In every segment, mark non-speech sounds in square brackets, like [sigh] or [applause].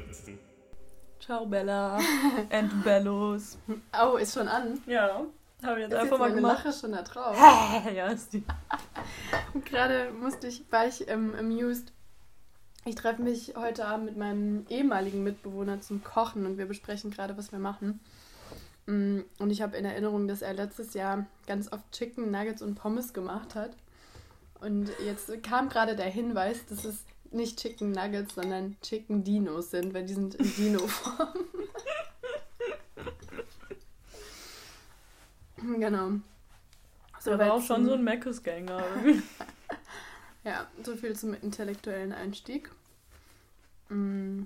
spritzen. Ciao Bella [laughs] and Bellos. Oh, ist schon an. Ja, habe ich jetzt Ist einfach jetzt mal meine gemacht. Lache schon da drauf. [laughs] ja, ist die. Und [laughs] gerade musste ich, war ich ähm, amused. Ich treffe mich heute Abend mit meinem ehemaligen Mitbewohner zum Kochen und wir besprechen gerade, was wir machen. Mm, Und ich habe in Erinnerung, dass er letztes Jahr ganz oft Chicken Nuggets und Pommes gemacht hat. Und jetzt kam gerade der Hinweis, dass es nicht Chicken Nuggets, sondern Chicken Dinos sind, weil die sind in Dino-Form. [laughs] genau. So, war auch schon so ein Meckes-Gänger. [laughs] Ja, so viel zum intellektuellen Einstieg. Mm.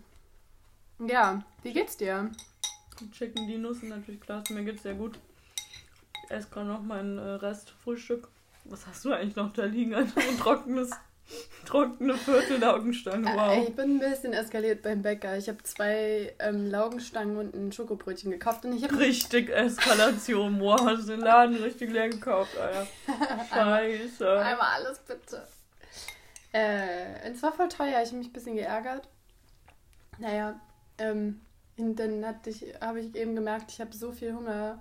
Ja, wie geht's dir? Chicken Dinos sind natürlich klasse. Mir geht's sehr gut. Ich esse gerade noch mein äh, Restfrühstück. Was hast du eigentlich noch da liegen? Ein [laughs] trockenes, trockene Viertel-Laugenstange. Äh, Wow. Ich bin ein bisschen eskaliert beim Bäcker. Ich habe zwei ähm, Laugenstangen und ein Schokobrötchen gekauft und ich habe Richtig Eskalation. Wow, hast den Laden richtig leer gekauft, Alter. [laughs] Scheiße. einmal alles bitte. Äh, es war voll teuer. Ich habe mich ein bisschen geärgert. Naja, ähm, und dann habe ich eben gemerkt, ich habe so viel Hunger.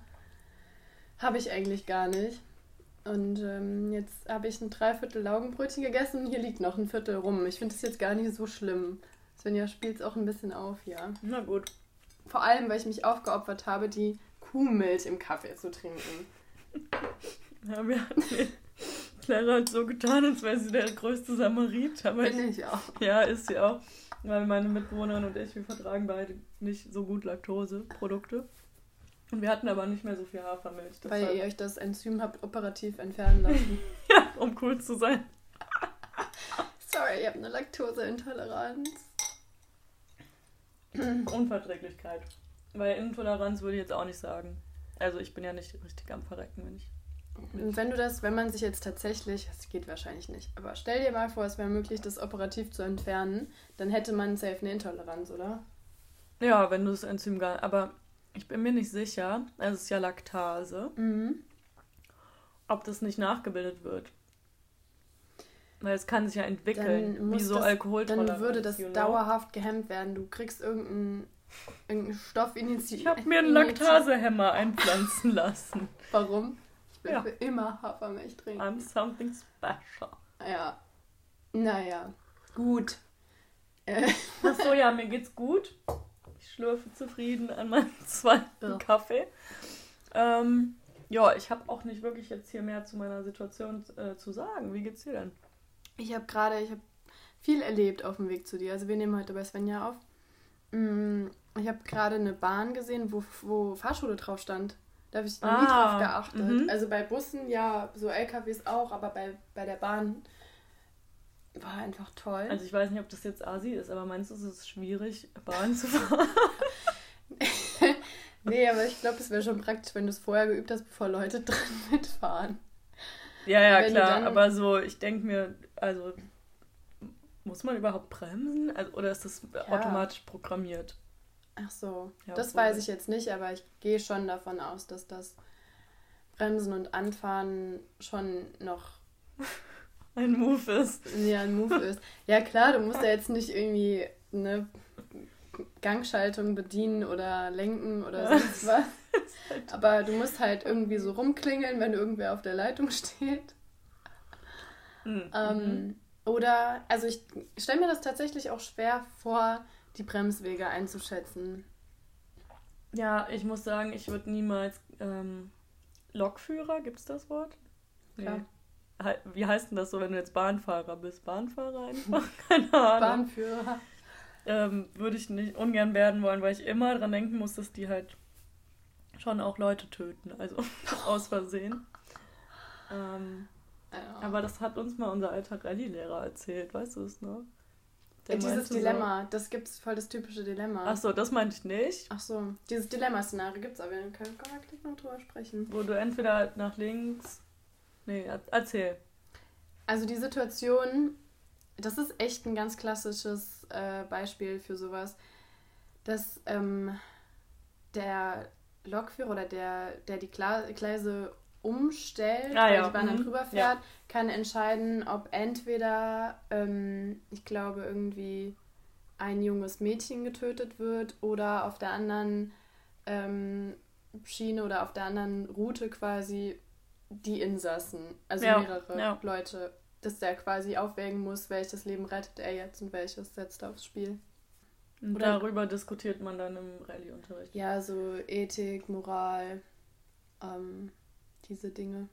Habe ich eigentlich gar nicht. Und ähm, jetzt habe ich ein Dreiviertel Laugenbrötchen gegessen und hier liegt noch ein Viertel rum. Ich finde das jetzt gar nicht so schlimm. Svenja spielt es auch ein bisschen auf, ja. Na gut. Vor allem, weil ich mich aufgeopfert habe, die Kuhmilch im Kaffee zu trinken. [laughs] Ja, wir hatten Clara hat so getan, als wäre sie der größte Samarit. Aber Bin ich auch. ja, ist sie auch. Weil meine Mitbewohnerin und ich, wir vertragen beide nicht so gut Laktoseprodukte. Und wir hatten aber nicht mehr so viel Hafermilch. Weil deshalb- ihr euch das Enzym habt operativ entfernen lassen. [laughs] ja, um cool zu sein. [laughs] Sorry, ich habe eine Laktoseintoleranz. Unverträglichkeit. Weil Intoleranz würde ich jetzt auch nicht sagen. Also ich bin ja nicht richtig am Verrecken, wenn ich. Und wenn du das, wenn man sich jetzt tatsächlich, das geht wahrscheinlich nicht, aber stell dir mal vor, es wäre möglich, das operativ zu entfernen, dann hätte man safe eine Intoleranz, oder? Ja, wenn du das Enzym gar. Aber ich bin mir nicht sicher, es ist ja Laktase, Mhm. ob das nicht nachgebildet wird. Weil es kann sich ja entwickeln, wie so Alkoholtoleranz. Dann würde das you know? dauerhaft gehemmt werden. Du kriegst irgendeinen, irgendeinen Stoff initiiert. Ich habe mir einen Laktosehemmer einpflanzen lassen. Warum? Ich will Ja. für immer Hafermilch trinken. I'm something special. Ja. Naja. Gut. Äh, Achso, ja, mir geht's gut. Ich schlürfe zufrieden an meinem [laughs] zweiten Ja. Kaffee. Ähm, ja, ich habe auch nicht wirklich jetzt hier mehr zu meiner Situation äh, zu sagen. Wie geht's dir denn? Ich habe gerade, ich habe viel erlebt auf dem Weg zu dir. Also wir nehmen heute bei Svenja auf. Mm, Ich habe gerade eine Bahn gesehen, wo, wo Fahrschule drauf stand. Da habe ich noch nie Ah, drauf geachtet. mhm. Also bei Bussen, ja, so LKWs auch, aber bei, bei der Bahn war einfach toll. Also ich weiß nicht, ob das jetzt Asi ist, aber meinst du, es ist schwierig, Bahn zu fahren? [laughs] nee, aber ich glaube, es wäre schon praktisch, wenn du es vorher geübt hast, bevor Leute [laughs] dran mitfahren. ja, ja, Wenn klar. dann- Aber so, ich denke mir, also muss man überhaupt bremsen? Also, oder ist das automatisch programmiert? Ach so, Ja, das obwohl- weiß ich jetzt nicht, aber ich gehe schon davon aus, dass das Bremsen und Anfahren schon noch [laughs] Ein Move ist. ja, ein Move ist. Ja klar, du musst ja jetzt nicht irgendwie eine Gangschaltung bedienen oder lenken oder sonst [laughs] was. Aber du musst halt irgendwie so rumklingeln, wenn irgendwer auf der Leitung [laughs] steht. Mhm. Ähm, oder, also ich stelle mir das tatsächlich auch schwer vor, die Bremswege einzuschätzen. Ja, ich muss sagen, ich würde niemals ähm, Lokführer, gibt es das Wort? Klar. Wie heißt denn das so, wenn du jetzt Bahnfahrer bist? Bahnfahrer einfach? [laughs] Keine Ahnung. Bahnführer. Ähm, würde ich nicht ungern werden wollen, weil ich immer dran denken muss, dass die halt schon auch Leute töten, also [laughs] aus Versehen. Ähm, Ja. aber das hat uns mal unser alter Rallye-Lehrer erzählt, weißt du es noch? Ja, dieses meinte so- Dilemma, das gibt's voll das typische Dilemma. Ach so, das meinte ich nicht. Ach so, dieses Dilemma-Szenario gibt's aber, dann können können wir gleich noch drüber sprechen. Wo du entweder nach links. Nee, er- erzähl. Also die Situation, das ist echt ein ganz klassisches äh, Beispiel für sowas, dass ähm, der Lokführer oder der, der die Gleise umstellt, Ah, weil ja, die Bahn dann mhm, drüber fährt, kann entscheiden, ob entweder, ähm, ich glaube, irgendwie ein junges Mädchen getötet wird oder auf der anderen ähm, Schiene oder auf der anderen Route quasi die Insassen, also Ja, mehrere ja. Leute, dass der quasi aufwägen muss, welches Leben rettet er jetzt und welches setzt er aufs Spiel. Und Oder- darüber diskutiert man dann im Rallye-Unterricht. Ja, so Ethik, Moral, ähm, diese Dinge.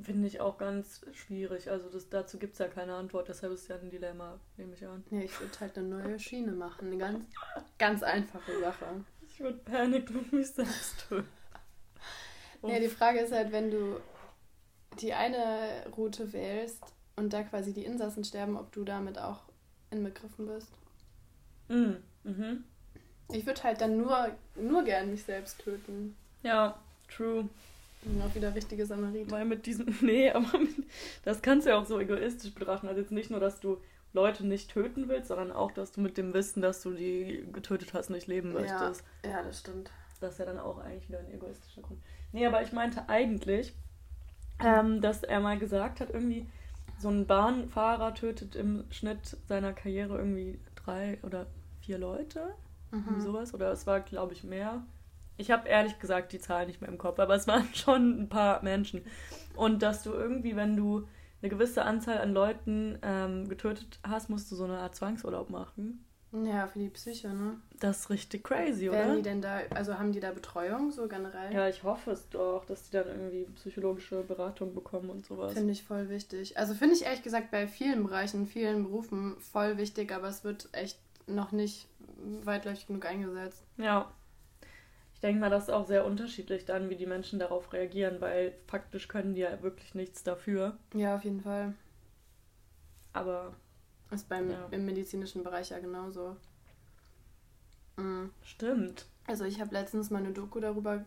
Finde ich auch ganz schwierig. Also das, dazu gibt es ja keine Antwort, deshalb ist es ja ein Dilemma, nehme ich an. Ja, ich würde halt eine neue Schiene machen. Eine ganz, ganz einfache Sache. Ich würde paniken und mich selbst töten. Ja, die Frage ist halt, wenn du die eine Route wählst und da quasi die Insassen sterben, ob du damit auch inbegriffen bist. Mm, mhm. Ich würde halt dann nur, nur gern mich selbst töten. Ja, true. Und auch wieder richtige Samariter. Weil mit diesem, [laughs] nee, aber mit, das kannst du ja auch so egoistisch betrachten. Also jetzt nicht nur, dass du Leute nicht töten willst, sondern auch, dass du mit dem Wissen, dass du die getötet hast, nicht leben Ja. möchtest. Ja, das stimmt. Das ist ja dann auch eigentlich wieder ein egoistischer Grund. Nee, aber ich meinte eigentlich, ähm, dass er mal gesagt hat, irgendwie, so ein Bahnfahrer tötet im Schnitt seiner Karriere irgendwie drei oder vier Leute. Mhm. sowas. Oder es war, glaube ich, mehr. Ich habe ehrlich gesagt die Zahl nicht mehr im Kopf, aber es waren [laughs] schon ein paar Menschen. Und dass du irgendwie, wenn du eine gewisse Anzahl an Leuten ähm, getötet hast, musst du so eine Art Zwangsurlaub machen. Ja, für die Psyche, ne? Das ist richtig crazy, Werden oder? die denn da, also haben die da Betreuung so generell? Ja, ich hoffe es doch, dass die dann irgendwie psychologische Beratung bekommen und sowas. Finde ich voll wichtig. Also finde ich ehrlich gesagt bei vielen Bereichen, vielen Berufen voll wichtig, aber es wird echt noch nicht weitläufig genug eingesetzt. Ja. Ich denke mal, das ist auch sehr unterschiedlich dann, wie die Menschen darauf reagieren, weil faktisch können die ja wirklich nichts dafür. Ja, auf jeden Fall. Aber Ist beim Ja. im medizinischen Bereich ja genauso. Mhm. stimmt. Also ich habe letztens mal eine Doku darüber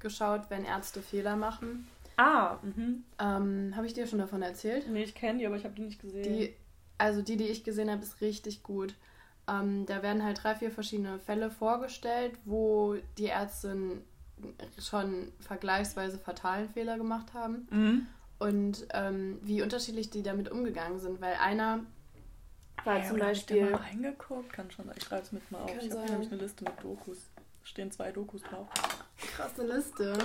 geschaut, wenn Ärzte Fehler machen. Ah, mhm. Ähm, habe ich dir schon davon erzählt? Nee, ich kenne die, aber ich habe die nicht gesehen. Die, also die, die ich gesehen habe, ist richtig gut. Ähm, da werden halt drei, vier verschiedene Fälle vorgestellt, wo die Ärzte schon vergleichsweise fatalen Fehler gemacht haben Mhm. und ähm, wie unterschiedlich die damit umgegangen sind, weil einer war Ja, zum oder hab ich Beispiel mal reingeguckt? Kann schon sein. Ich schreibe es mit mal auf. Kann ich habe nämlich eine Liste mit Dokus. Stehen zwei Dokus drauf. krasse Liste.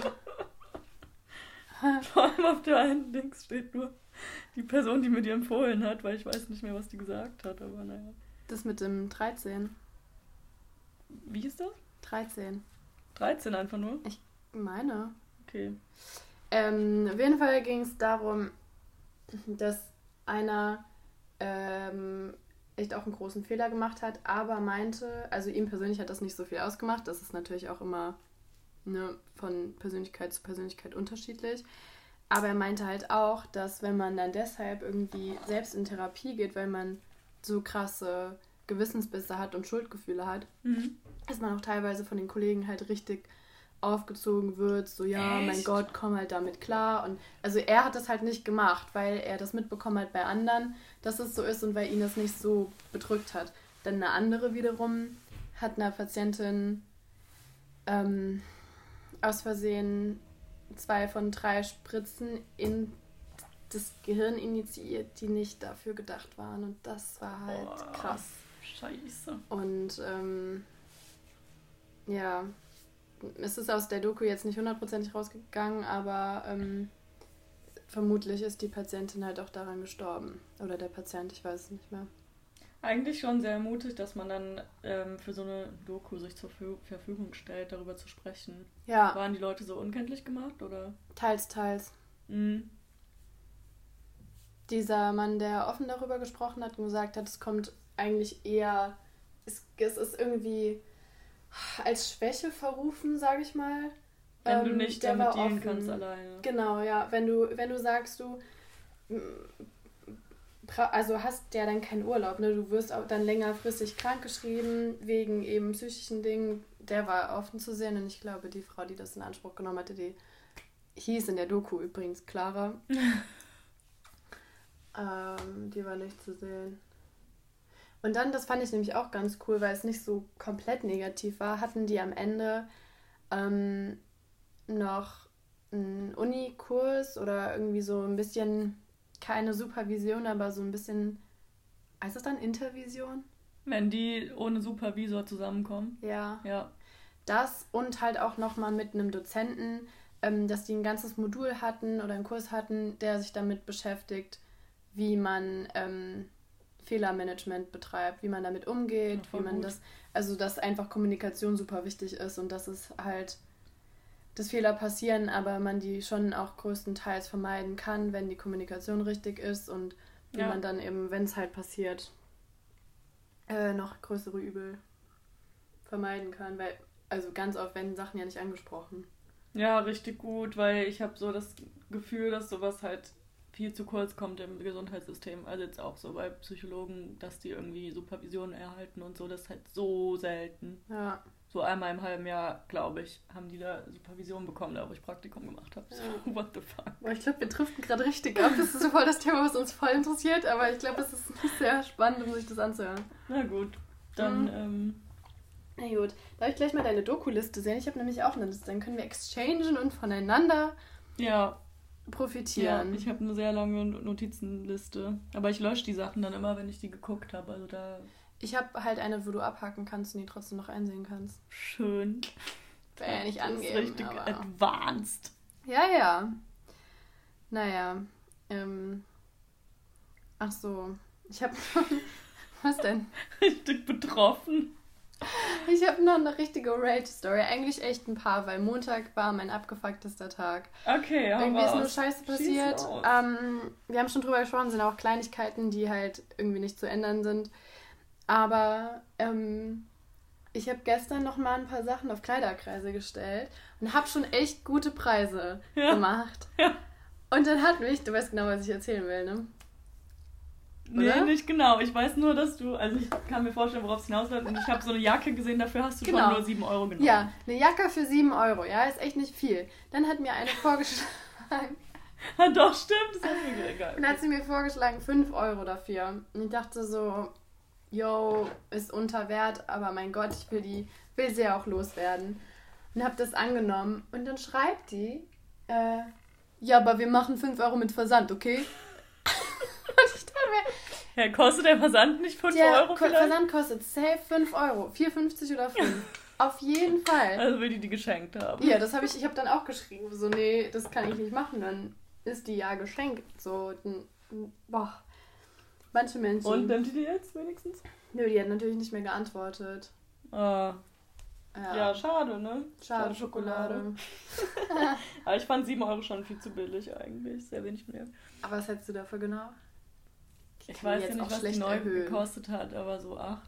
[laughs] Vor allem auf der einen Links steht nur die Person, die mir die empfohlen hat, weil ich weiß nicht mehr, was die gesagt hat. Aber naja. Das mit dem 13. Wie hieß das? 13. 13 einfach nur? Meine. Okay. Ähm, auf jeden Fall ging es darum, dass einer ähm, echt auch einen großen Fehler gemacht hat, aber meinte, also ihm persönlich hat das nicht so viel ausgemacht. Das ist natürlich auch immer ne, von Persönlichkeit zu Persönlichkeit unterschiedlich. Aber er meinte halt auch, dass wenn man dann deshalb irgendwie selbst in Therapie geht, weil man so krasse Gewissensbisse hat und Schuldgefühle hat, Mhm. dass man auch teilweise von den Kollegen halt richtig aufgezogen wird, so ja, mein Echt? Gott, komm halt damit klar. Und also er hat das halt nicht gemacht, weil er das mitbekommen hat bei anderen, dass es so ist und weil ihn das nicht so bedrückt hat. Dann eine andere wiederum hat einer Patientin ähm, aus Versehen zwei von drei Spritzen in das Gehirn initiiert, die nicht dafür gedacht waren. Und das war halt Boah. krass. Scheiße. Und ähm, ja, es ist aus der Doku jetzt nicht hundertprozentig rausgegangen, aber ähm, vermutlich ist die Patientin halt auch daran gestorben. Oder der Patient, ich weiß es nicht mehr. Eigentlich schon sehr mutig, dass man dann ähm, für so eine Doku sich zur Fü- Verfügung stellt, darüber zu sprechen. Ja, Waren die Leute so unkenntlich gemacht oder? teils, teils. Mhm. Dieser Mann, der offen darüber gesprochen hat und gesagt hat, es kommt eigentlich eher, es, es ist irgendwie als Schwäche verrufen, sage ich mal. Wenn du Ähm, nicht der damit dealen offen. kannst alleine. Genau, ja. Wenn du, wenn du sagst, du mm, also hast ja dann keinen Urlaub, ne? Du wirst auch dann längerfristig krankgeschrieben wegen eben psychischen Dingen. Der war offen zu sehen und ich glaube, die Frau, die das in Anspruch genommen hatte, die hieß in der Doku übrigens Clara. [laughs] ähm, die war nicht zu sehen. Und dann, das fand ich nämlich auch ganz cool, weil es nicht so komplett negativ war, hatten die am Ende ähm, noch einen Unikurs oder irgendwie so ein bisschen, keine Supervision, aber so ein bisschen, heißt das dann Intervision? Wenn die ohne Supervisor zusammenkommen. Ja. Ja. Das und halt auch nochmal mit einem Dozenten, ähm, dass die ein ganzes Modul hatten oder einen Kurs hatten, der sich damit beschäftigt, wie man ähm, Fehlermanagement betreibt, wie man damit umgeht, Ja, wie man gut. das, also dass einfach Kommunikation super wichtig ist und dass es halt, dass Fehler passieren, aber man die schon auch größtenteils vermeiden kann, wenn die Kommunikation richtig ist und wie Ja. man dann eben, wenn es halt passiert, äh, noch größere Übel vermeiden kann, weil, also ganz oft werden Sachen ja nicht angesprochen. Ja, richtig gut, weil ich habe so das Gefühl, dass sowas halt viel zu kurz kommt im Gesundheitssystem. Also jetzt auch so bei Psychologen, dass die irgendwie Supervision erhalten und so, das ist halt so selten. Ja. So einmal im halben Jahr, glaube ich, haben die da Supervision bekommen, da wo ich Praktikum gemacht habe. So, Ja. what the fuck. Boah, ich glaube, wir driften gerade richtig ab. Das ist so voll das Thema, was uns voll interessiert, aber ich glaube, es ist sehr spannend, um sich das anzuhören. Na gut, dann, Mhm. ähm, Na gut, darf ich gleich mal deine Doku-Liste sehen? Ich habe nämlich auch eine Liste. Dann können wir exchangen und voneinander ja, ja, profitieren. ich habe eine sehr lange Notizenliste. Aber ich lösche die Sachen dann immer, wenn ich die geguckt habe. Also da Ich habe halt eine, wo du abhaken kannst und die trotzdem noch einsehen kannst. schön. Wäre ja nicht Das ist angeben, richtig aber... advanced. Ja, ja. Naja, ähm... Ach so, ich habe... [laughs] Was denn? Richtig betroffen. [laughs] Ich habe noch eine richtige Rage-Story. Eigentlich echt ein paar, weil Montag war mein abgefucktester Tag. Okay, ja. Irgendwie ist nur Scheiße passiert. Ähm, wir haben schon drüber gesprochen, sind auch Kleinigkeiten, die halt irgendwie nicht zu ändern sind. Aber ähm, ich habe gestern noch mal ein paar Sachen auf Kleiderkreise gestellt und habe schon echt gute Preise Ja. gemacht. Ja. Und dann hat mich, du weißt genau, was ich erzählen will, ne? Nee, Oder? nicht genau. Ich weiß nur, dass du, also ich kann mir vorstellen, worauf es hinausläuft. Und ich habe so eine Jacke gesehen, dafür hast du Genau. schon nur 7 Euro genommen. Ja, eine Jacke für 7 Euro, ja, ist echt nicht viel. Dann hat mir eine vorgeschlagen, [laughs] Ah, Doch, stimmt. Das ist mir egal. dann hat sie mir vorgeschlagen 5 Euro dafür. Und ich dachte so, yo, ist unter Wert, aber mein Gott, ich will die, will sie ja auch loswerden. Und habe das angenommen. Und dann schreibt die, äh, ja, aber wir machen 5 Euro mit Versand, okay? Und ich dachte mir, Ja, kostet der Versand nicht 5 der Euro vielleicht? Versand kostet safe 5 Euro. 4,50 oder 5. [laughs] Auf jeden Fall. Also will die die geschenkt haben. Ja, das habe ich, ich habe dann auch geschrieben, so, nee, das kann ich nicht machen, dann ist die ja geschenkt. So, boah. Manche Menschen. Und nimmt die die jetzt wenigstens? Nö, die hat natürlich nicht mehr geantwortet. Ah, Ja, ja, schade, ne? schade Schokolade. [laughs] Aber ich fand 7 Euro schon viel zu billig eigentlich. Sehr wenig mehr. Aber was hättest du dafür genau? Ich kann weiß ja nicht, was die neu erhöhen. gekostet hat, aber so 8.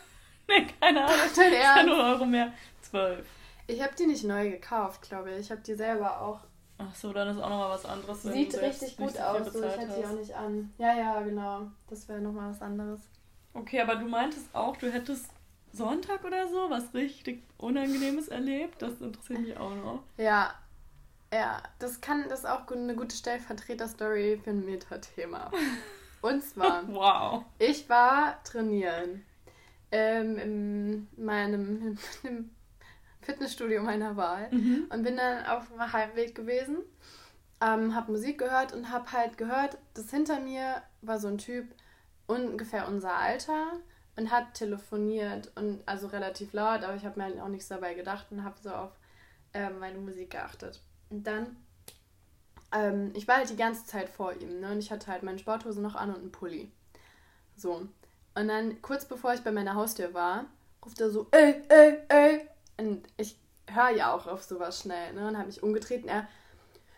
[laughs] ne, keine Ahnung. Dein Ernst? 0 Euro mehr. 12. Ich habe die nicht neu gekauft, glaube ich. Ich habe die selber auch. Ach so, dann ist auch nochmal was anderes. Sieht richtig gut so aus, so ich hätte die auch nicht an. Ja, ja, genau. Das wäre nochmal was anderes. Okay, aber du meintest auch, du hättest Sonntag oder so was richtig Unangenehmes erlebt. Das interessiert mich auch noch. Ja, ja, das kann das ist auch eine gute Stellvertreter-Story für ein Metathema. Und zwar, [laughs] Wow. ich war trainieren ähm, in meinem [laughs] im Fitnessstudio meiner Wahl Mhm. und bin dann auf dem Heimweg gewesen, ähm, habe Musik gehört und habe halt gehört, dass hinter mir war so ein Typ ungefähr unser Alter und hat telefoniert und also relativ laut, aber ich habe mir halt auch nichts dabei gedacht und habe so auf ähm, meine Musik geachtet. Und dann, ähm, ich war halt die ganze Zeit vor ihm ne? und ich hatte halt meine Sporthose noch an und einen Pulli. So. Und dann, kurz bevor ich bei meiner Haustür war, ruft er so, ey, ey, ey. Und ich höre ja auch auf sowas schnell, ne? Und habe mich umgedreht und er,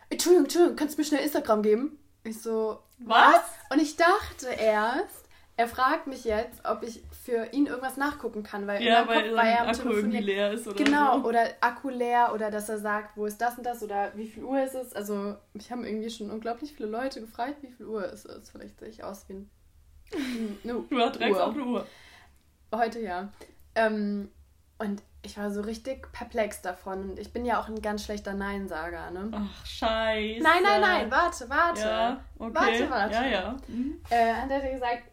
Entschuldigung, Entschuldigung, kannst du mir schnell Instagram geben? Ich so, Was? Und ich dachte erst, er fragt mich jetzt, ob ich für ihn irgendwas nachgucken kann, weil Ja, weil Kopf war er am Akku irgendwie Telefonieren. leer ist oder Genau, so. oder Akku leer oder dass er sagt, wo ist das und das oder wie viel Uhr ist es. Also, mich haben irgendwie schon unglaublich viele Leute gefragt, wie viel Uhr es ist. Vielleicht sehe ich aus wie ein. [laughs] eine Du Uhr. auch eine Uhr. Heute ja. Ähm, und ich war so richtig perplex davon. Und ich bin ja auch ein ganz schlechter Neinsager, ne? Ach, scheiße. Nein, nein, nein, warte, warte. Ja, okay. Warte, warte. Ja, ja. Mhm. Äh, hat er gesagt,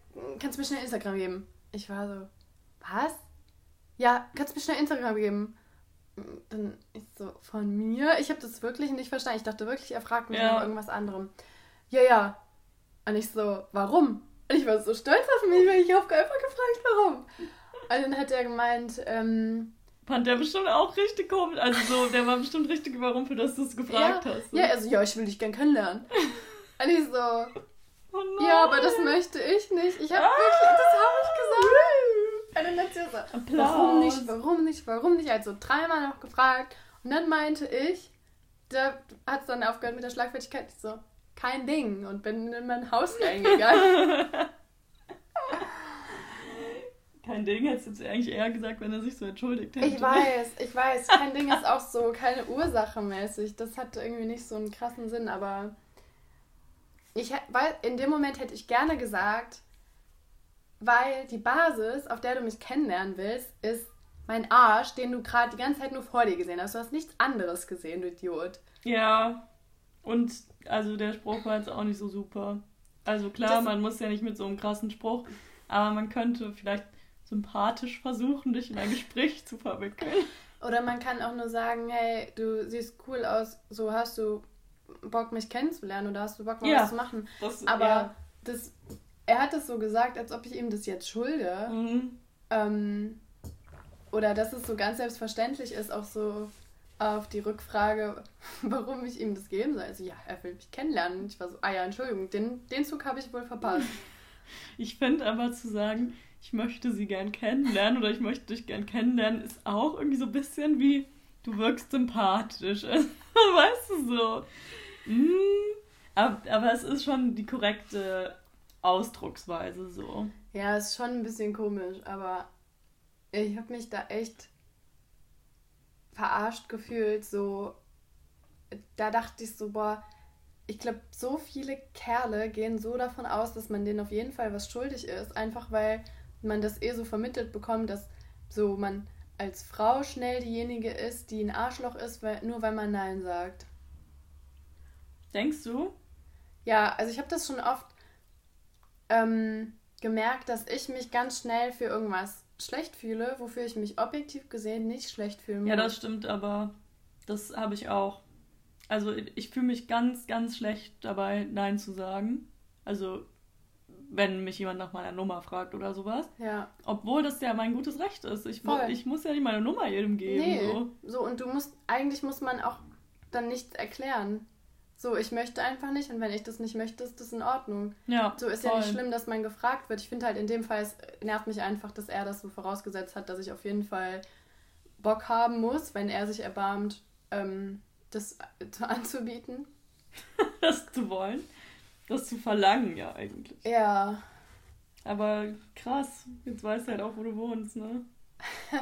kannst du mir schnell Instagram geben? Ich war so, was? Ja, kannst du mir schnell Instagram geben? Dann ich so, von mir? Ich habe das wirklich nicht verstanden. Ich dachte wirklich, er fragt mich Ja. nach irgendwas anderem. Ja, ja. Und ich so, warum? Und ich war so stolz auf mich, weil ich habe einfach gefragt, warum. Und dann hat er gemeint, ähm, Fand der bestimmt auch richtig komisch. Also so, der war bestimmt richtig überrumpelt, dass du es gefragt ja, hast. So. ja, also ja, ich will dich gern kennenlernen. [laughs] Und ich so, Oh ja, aber das möchte ich nicht. Ich habe wirklich, das habe ich gesagt. So, Applaus. warum nicht, warum nicht, warum nicht? Also dreimal noch gefragt. Und dann meinte ich, da hat es dann aufgehört mit der Schlagfertigkeit. Ich so, kein Ding. Und bin in mein Haus [laughs] reingegangen. Kein Ding, hättest du jetzt eigentlich eher gesagt, wenn er sich so entschuldigt hätte. Ich weiß, ich weiß. Kein Ding ist auch so keine Ursache mäßig. Das hatte irgendwie nicht so einen krassen Sinn, aber ich, weil in dem Moment hätte ich gerne gesagt, weil die Basis, auf der du mich kennenlernen willst, ist mein Arsch, den du gerade die ganze Zeit nur vor dir gesehen hast. Du hast nichts anderes gesehen, du Idiot. Ja. Und also der Spruch war jetzt auch nicht so super. Also klar, Das- man muss ja nicht mit so einem krassen Spruch, aber man könnte vielleicht sympathisch versuchen, dich in ein Gespräch zu verwickeln. Oder man kann auch nur sagen, hey, du siehst cool aus, so hast du Bock, mich kennenzulernen oder hast du Bock, mal Ja. was zu machen. Das, Aber ja. das, er hat es so gesagt, als ob ich ihm das jetzt schulde. Mhm. Ähm, oder dass es so ganz selbstverständlich ist, auch so auf die Rückfrage, [laughs] warum ich ihm das geben soll. Also ja, er will mich kennenlernen. Ich war so, ah ja, Entschuldigung, den, den Zug habe ich wohl verpasst. [laughs] Ich finde aber zu sagen, ich möchte sie gern kennenlernen oder ich möchte dich gern kennenlernen, ist auch irgendwie so ein bisschen wie, du wirkst sympathisch. [laughs] weißt du so. Mm, aber, aber es ist schon die korrekte Ausdrucksweise so. ja, ist schon ein bisschen komisch, aber ich habe mich da echt verarscht gefühlt. So, da dachte ich so, boah, ich glaube, so viele Kerle gehen so davon aus, dass man denen auf jeden Fall was schuldig ist, einfach weil man das eh so vermittelt bekommt, dass so man als Frau schnell diejenige ist, die ein Arschloch ist, weil, nur weil man Nein sagt. Denkst du? Ja, also ich habe das schon oft ähm, gemerkt, dass ich mich ganz schnell für irgendwas schlecht fühle, wofür ich mich objektiv gesehen nicht schlecht fühlen muss. Ja, das stimmt, aber das habe ich auch. Also ich, fühle mich ganz, ganz schlecht dabei, Nein zu sagen. Also wenn mich jemand nach meiner Nummer fragt oder sowas. Ja. Obwohl das ja mein gutes Recht ist. Ich, mu Voll. ich muss ja nicht meine Nummer jedem geben. Nee, So. so. und du musst, eigentlich muss man auch dann nichts erklären. So, ich möchte einfach nicht und wenn ich das nicht möchte, ist das in Ordnung. Ja, So ist ja voll. nicht schlimm, dass man gefragt wird. Ich finde halt in dem Fall, es nervt mich einfach, dass er das so vorausgesetzt hat, dass ich auf jeden Fall Bock haben muss, wenn er sich erbarmt, ähm, das [laughs] anzubieten. [laughs] Das zu wollen. Das zu verlangen, ja, eigentlich. Ja. Aber krass, jetzt weißt du halt auch, wo du wohnst, ne? [laughs]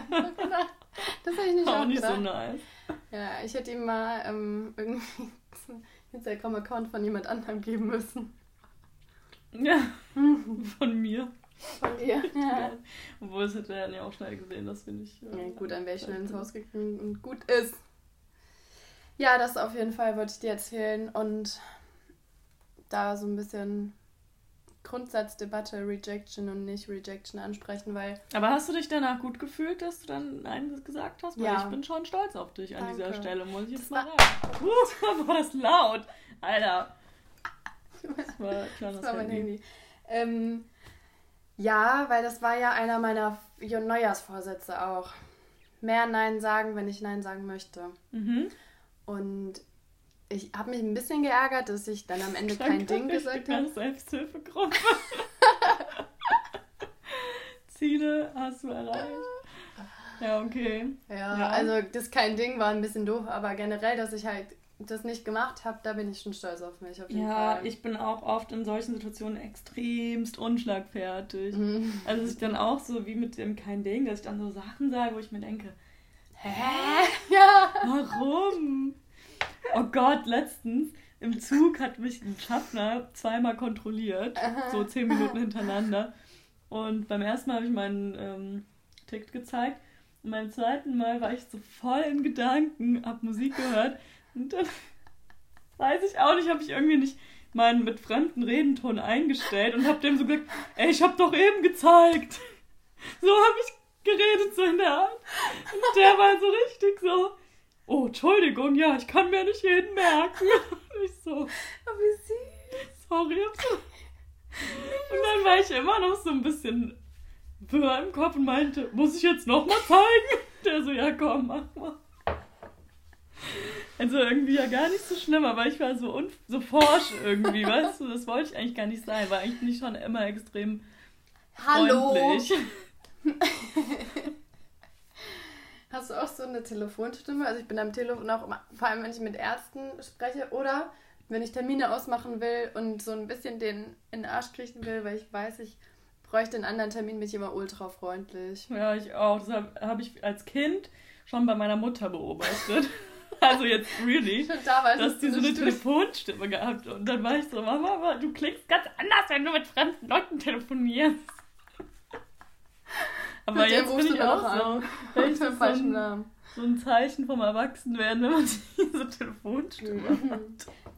Das habe ich nicht Auch auch nicht gedacht. so nice. Ja, ich hätte ihm mal ähm, irgendwie Instagram-Account von jemand anderem geben müssen. Ja, [laughs] von mir. Von dir. Ja. Obwohl, es hätte er ja auch schnell gesehen, das finde ich. äh, ja gut, dann wäre ich schnell ins Haus gegangen und gut ist. Ja, das auf jeden Fall wollte ich dir erzählen und da so ein bisschen Grundsatzdebatte Rejection und nicht Rejection ansprechen, weil Aber hast du dich danach gut gefühlt, dass du dann Nein gesagt hast? Weil Ja. ich bin schon stolz auf dich an Danke. dieser Stelle, muss ich jetzt Das mal war- sagen. Uh, [laughs] war das laut. Alter. Das war Das war mein Handy. Ähm, ja, weil das war ja einer meiner Neujahrsvorsätze auch. Mehr Nein sagen, wenn ich Nein sagen möchte. Mhm. Und ich habe mich ein bisschen geärgert, dass ich dann am Ende kein Ding gesagt habe. Selbsthilfegruppe. [laughs] Ziele hast du erreicht. Ja, okay. Ja, Ja. also das kein Ding war ein bisschen doof, aber generell, dass ich halt das nicht gemacht habe, da bin ich schon stolz auf mich. Auf Ja, Fall. ich bin auch oft in solchen Situationen extremst unschlagfertig. Mhm. Also dass ich dann auch so wie mit dem kein Ding, dass ich dann so Sachen sage, wo ich mir denke, Hä? [laughs] Ja. warum? Oh Gott, letztens im Zug hat mich ein Schaffner zweimal kontrolliert, so zehn Minuten hintereinander. Und beim ersten Mal habe ich meinen ähm, Ticket gezeigt. Und beim zweiten Mal war ich so voll in Gedanken, hab Musik gehört. Und dann [laughs] weiß ich auch nicht, habe ich irgendwie nicht meinen mit fremden Redenton eingestellt und habe dem so gesagt, ey, ich habe doch eben gezeigt. So habe ich geredet, so in der Art. Und der war so richtig so, oh, Entschuldigung, ja, ich kann mir nicht jeden merken. Und [laughs] ich so, wie süß. sorry. [laughs] Und dann war ich immer noch so ein bisschen wirr im Kopf und meinte, muss ich jetzt nochmal zeigen? [laughs] Der so, ja komm, mach mal. Also irgendwie ja gar nicht so schlimm, aber ich war so, un so forsch irgendwie, weißt du? Das wollte ich eigentlich gar nicht sein, weil eigentlich bin ich schon immer extrem Hallo. freundlich. Hast du auch so eine Telefonstimme? Also ich bin am Telefon auch immer, vor allem wenn ich mit Ärzten spreche oder wenn ich Termine ausmachen will und so ein bisschen den in den Arsch kriechen will, weil ich weiß, ich bräuchte einen anderen Termin, bin ich immer ultra freundlich. Ja, ich auch. Das habe hab ich als Kind schon bei meiner Mutter beobachtet. [laughs] Also jetzt really. [laughs] Damals dass die so eine eine Stimme. Telefonstimme gehabt und dann war ich so, Mama, du klingst ganz anders, wenn du mit fremden Leuten telefonierst. Aber Mit jetzt bin du ich auch so. Vielleicht [laughs] ist so ein, Namen. so ein Zeichen vom Erwachsenwerden, wenn man [laughs] diese Telefonstimme Mhm. hat.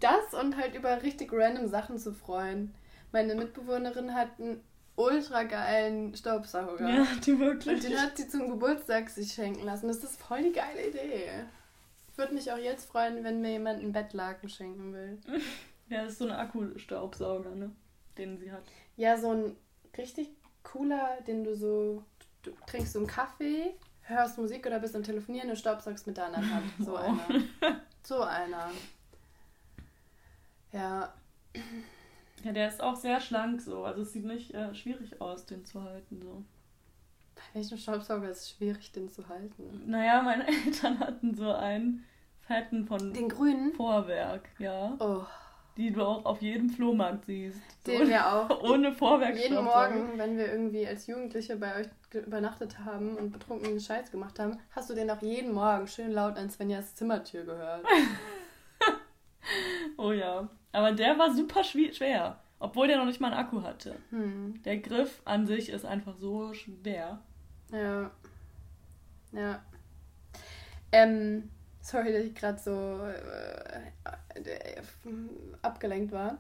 Das und halt über richtig random Sachen zu freuen. Meine Mitbewohnerin hat einen ultra geilen Staubsauger. Ja, die Und wirklich. den hat sie zum Geburtstag sich schenken lassen. Das ist voll die geile Idee. Ich würde mich auch jetzt freuen, wenn mir jemand einen Bettlaken schenken will. [laughs] Ja, das ist so ein Akkustaubsauger, ne? Den sie hat. Ja, so ein richtig cooler, den du so, du trinkst so einen Kaffee, hörst Musik oder bist am Telefonieren und staubsaugst mit der anderen Hand. So Wow. einer. [laughs] So einer. Ja, Ja, der ist auch sehr schlank so. Also es sieht nicht äh, schwierig aus, den zu halten so. bei welchem Staubsauger ist es schwierig, den zu halten? Naja, meine [laughs] Eltern hatten so einen fetten von Den grünen? Vorwerk, ja. Oh, Die du auch auf jedem Flohmarkt siehst. So, den wir auch. [laughs] ohne Vorwerk. Jeden Morgen, wenn wir irgendwie als Jugendliche bei euch übernachtet haben und betrunken Scheiß gemacht haben, hast du den auch jeden Morgen schön laut an Svenjas Zimmertür gehört. [laughs] Oh ja. Aber der war super schwer. Obwohl der noch nicht mal einen Akku hatte. Hm. Der Griff an sich ist einfach so schwer. Ja. Ja. Ähm, sorry, dass ich gerade so äh, äh, abgelenkt war.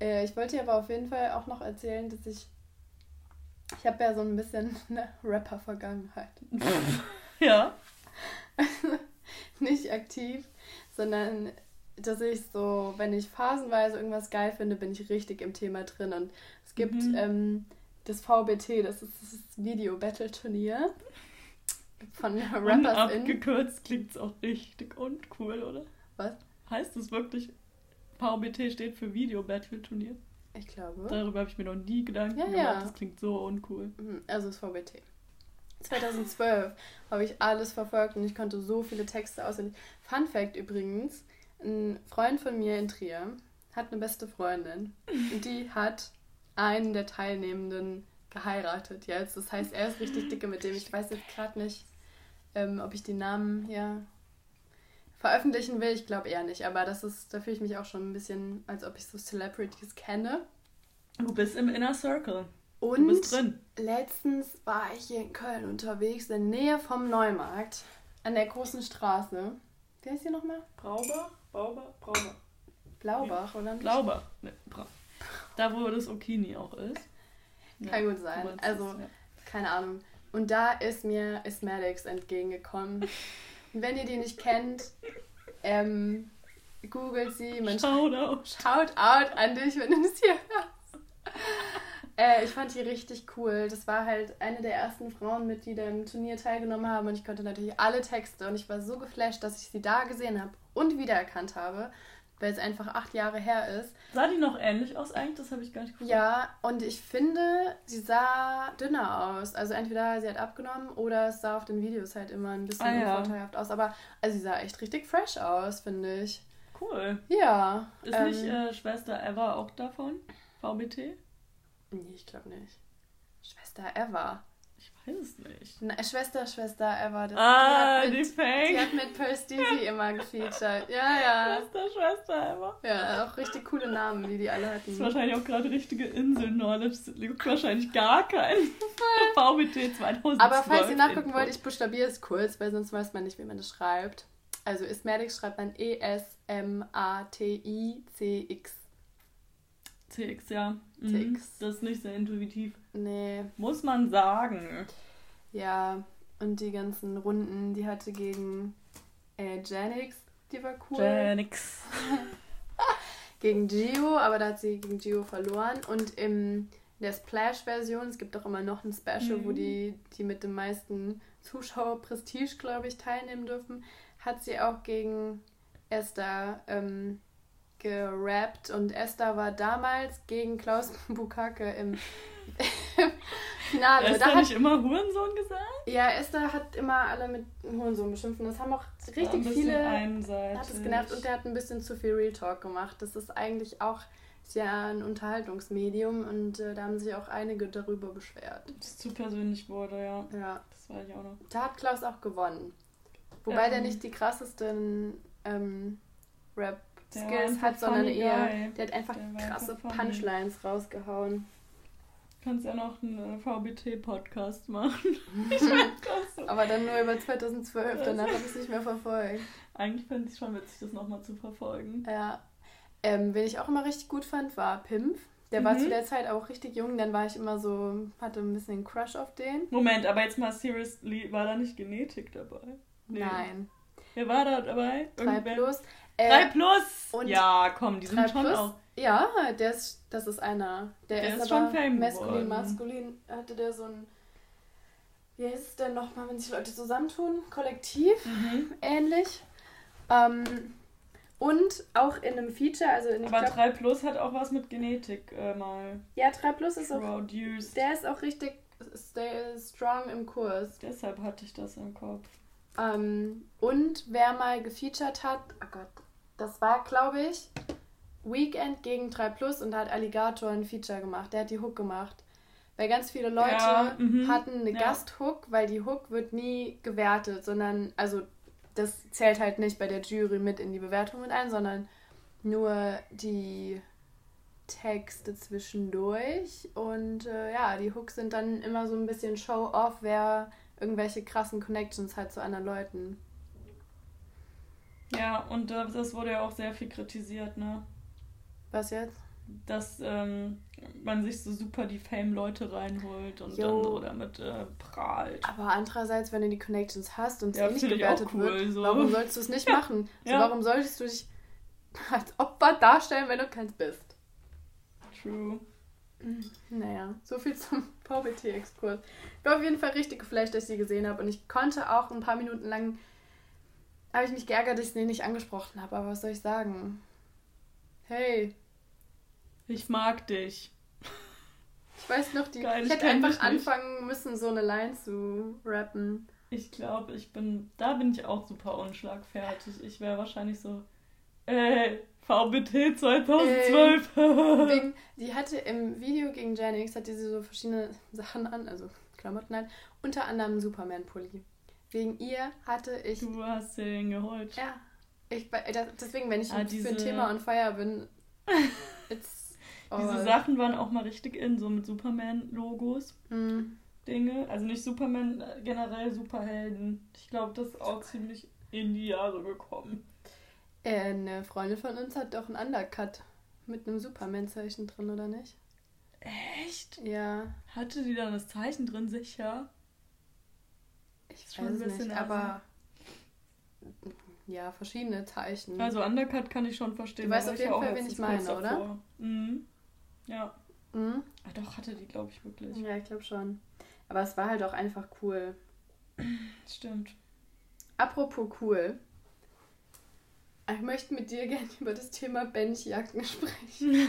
Äh, ich wollte dir aber auf jeden Fall auch noch erzählen, dass ich. Ich habe ja so ein bisschen [laughs] eine Rapper-Vergangenheit. [laughs] Ja. [laughs] Nicht aktiv, sondern dass ich so, wenn ich phasenweise irgendwas geil finde, bin ich richtig im Thema drin. Und es gibt Mhm. ähm, das VBT, das ist das Video-Battle-Turnier von Und Rappers in. abgekürzt klingt es auch richtig uncool, oder? Was? Heißt es wirklich, VBT steht für Video Battle Turnier? Ich glaube. Darüber habe ich mir noch nie Gedanken Ja, gemacht. ja. Das klingt so uncool. Mhm, Also das VBT. 2012 habe ich alles verfolgt und ich konnte so viele Texte auswendig. Fun Fact übrigens: Ein Freund von mir in Trier hat eine beste Freundin und die hat einen der Teilnehmenden geheiratet jetzt. Das heißt, er ist richtig dicke mit dem. Ich weiß jetzt gerade nicht, ähm, ob ich die Namen hier veröffentlichen will. Ich glaube eher nicht, aber das ist, da fühle ich mich auch schon ein bisschen, als ob ich so Celebrities kenne. Du bist im Inner Circle. Du Und bist drin. Letztens war ich hier in Köln unterwegs, in der Nähe vom Neumarkt, an der großen Straße. Wie heißt hier nochmal? Braubach? Braubach? Braubach. Blaubach, oder nicht? Blaubach. Ne, Bra da, wo das Okini auch ist. Kann Ja, gut sein. du Also, es, ja. keine Ahnung. Und da ist mir Ismatics entgegengekommen. [laughs] Wenn ihr die nicht kennt, ähm, googelt sie. Man Shoutout. Shout out an dich, wenn du das hier hörst. Äh, ich fand die richtig cool. Das war halt eine der ersten Frauen, die da im Turnier teilgenommen haben. Und ich konnte natürlich alle Texte. Und ich war so geflasht, dass ich sie da gesehen habe und wiedererkannt habe, weil es einfach acht Jahre her ist. Sah die noch ähnlich aus eigentlich? Das habe ich gar nicht gefunden. Ja, und ich finde, sie sah dünner aus. Also entweder sie hat abgenommen oder es sah auf den Videos halt immer ein bisschen Ah, ja. aus. Aber also sie sah echt richtig fresh aus, finde ich. Cool. Ja. Ist ähm, nicht äh, Schwester Eva auch davon? VBT? Nee, ich glaube nicht. Schwester Eva. Weiß es nicht. Na, Schwester, Schwester Eva. Das, Ah, die, die hat mit, Fake. die hat mit Percy immer gefeatured. [laughs] Ja, ja. Schwester, Schwester Eva. Ja, auch richtig coole Namen, wie die alle Das ist hatten. wahrscheinlich auch gerade richtige Insel-Knowledge. Es gibt wahrscheinlich gar keinen. [laughs] VBT 2012. Aber falls ihr nachgucken wollt, ich buchstabiere es kurz, weil sonst weiß man nicht, wie man das schreibt. Also Ismatics schreibt man E-S-M-A-T-I-C-X. CX, ja. Mhm. CX. Das ist nicht sehr intuitiv. Nee, Muss man sagen. ja. Und die ganzen Runden, die hatte gegen äh, Janix, die war cool. Janix. [laughs] gegen Gio, aber da hat sie gegen Gio verloren. Und im der Splash-Version, es gibt auch immer noch ein Special, Mhm. wo die, die mit dem meisten Zuschauer-Prestige, glaube ich, teilnehmen dürfen, hat sie auch gegen Esther ähm, gerappt. Und Esther war damals gegen Klaus [laughs] Bukake im, Finale. Da da hat, nicht immer Hurensohn gesagt? ja, Esther hat immer alle mit Hurensohn beschimpft. Und das haben auch War richtig viele einseitig. hat es genervt und der hat ein bisschen zu viel Real Talk gemacht. Das ist eigentlich auch ist ja ein Unterhaltungsmedium und äh, da haben sich auch einige darüber beschwert. dass es zu persönlich wurde, ja. Ja, Das weiß ich auch noch. da hat Klaus auch gewonnen. Wobei der Ähm. nicht die krassesten ähm, Der war einfach hat, sondern eher, guy. der hat einfach Der war krasse. Punchlines rausgehauen. Kannst ja noch einen äh, VBT-Podcast machen. [laughs] So. Aber dann nur über 2012, Das- danach habe ich es nicht mehr verfolgt. Eigentlich fände ich es schon witzig, das nochmal zu verfolgen. Ja. Ähm, wen ich auch immer richtig gut fand, war Pimp. Der war Mhm. zu der Zeit auch richtig jung, dann war ich immer so, hatte ein bisschen einen Crush auf den. Moment, aber jetzt mal seriously, war da nicht Genetik dabei? Nee. Nein. Wer war da dabei? 3 Irgendwer? plus. Äh, 3 plus! ja, komm, die sind 3 schon plus? auch. Ja, der ist, das ist einer. Der, Der ist, ist schon fame maskulin, maskulin. Hatte der so ein, wie heißt es denn nochmal, wenn sich Leute zusammentun? Kollektiv, Mhm. ähnlich. Ähm, und auch in einem Feature, also in, Aber glaub, 3 plus hat auch was mit Genetik äh, mal ja, 3 plus ist auch, der ist auch richtig stay strong im Kurs. Deshalb hatte ich das im Kopf. Ähm, und wer mal gefeatured hat, oh Gott, das war, glaube ich, Weekend gegen 3 Plus und da hat Alligator ein Feature gemacht. Der hat die Hook gemacht. Weil ganz viele Leute Ja, mhm, hatten eine ja. Gasthook, weil die Hook wird nie gewertet, sondern, also das zählt halt nicht bei der Jury mit in die Bewertung mit ein, sondern nur die Texte zwischendurch. Und äh, ja, die Hooks sind dann immer so ein bisschen Show-off, wer irgendwelche krassen Connections hat zu anderen Leuten. Ja, und äh, das wurde ja auch sehr viel kritisiert, ne? Was jetzt? Dass ähm, man sich so super die Fame-Leute reinholt und Jo. dann so damit äh, prahlt. Aber andererseits, wenn du die Connections hast und Ja, eh nicht gewertet cool, wird, so. warum sollst du es nicht Ja. machen? So, Ja. Warum solltest du dich [laughs] als Opfer darstellen, wenn du keins bist? True. Naja, so viel zum [laughs] VBT-Exkurs. Ich war auf jeden Fall richtig geflasht, dass ich sie gesehen habe. Und ich konnte auch ein paar Minuten lang, habe ich mich geärgert, dass ich sie nicht angesprochen habe. Aber was soll ich sagen? Hey, Ich mag dich. ich weiß noch, die, Geil, ich hätte einfach anfangen müssen, so eine Line zu rappen. Ich glaube, ich bin. Da bin ich auch super unschlagfertig. Ich wäre wahrscheinlich so. Ey, VBT 2012. Wegen, die hatte im Video gegen Janix, hatte sie so verschiedene Sachen an, also Klamotten an, unter anderem einen Superman-Pulli. Wegen ihr hatte ich, du hast den geholt. ja, ich, da- deswegen, wenn ich Ah, für diese- ein Thema on fire bin, [laughs] it's Diese. Sachen waren auch mal richtig in, so mit Superman-Logos. Mm, Dinge. Also nicht Superman, äh, generell Superhelden. Ich glaube, das ist auch ziemlich in die Jahre gekommen. äh, eine Freundin von uns hat doch einen Undercut mit einem Superman-Zeichen drin, oder nicht? Echt? Ja, Hatte die da das Zeichen drin, sicher? Ich schon ein bisschen nicht, aber ja, verschiedene Zeichen. Also Undercut kann ich schon verstehen. Du weißt auf jeden Fall, wen ich meine, oder? Mhm. Ja. Mhm. Ah, doch, hatte die, glaube ich, wirklich. Ja, ich glaube schon. Aber es war halt auch einfach cool. [clears throat] Stimmt. Apropos cool. Ich möchte mit dir [laughs] gerne über das Thema Benchjacken sprechen.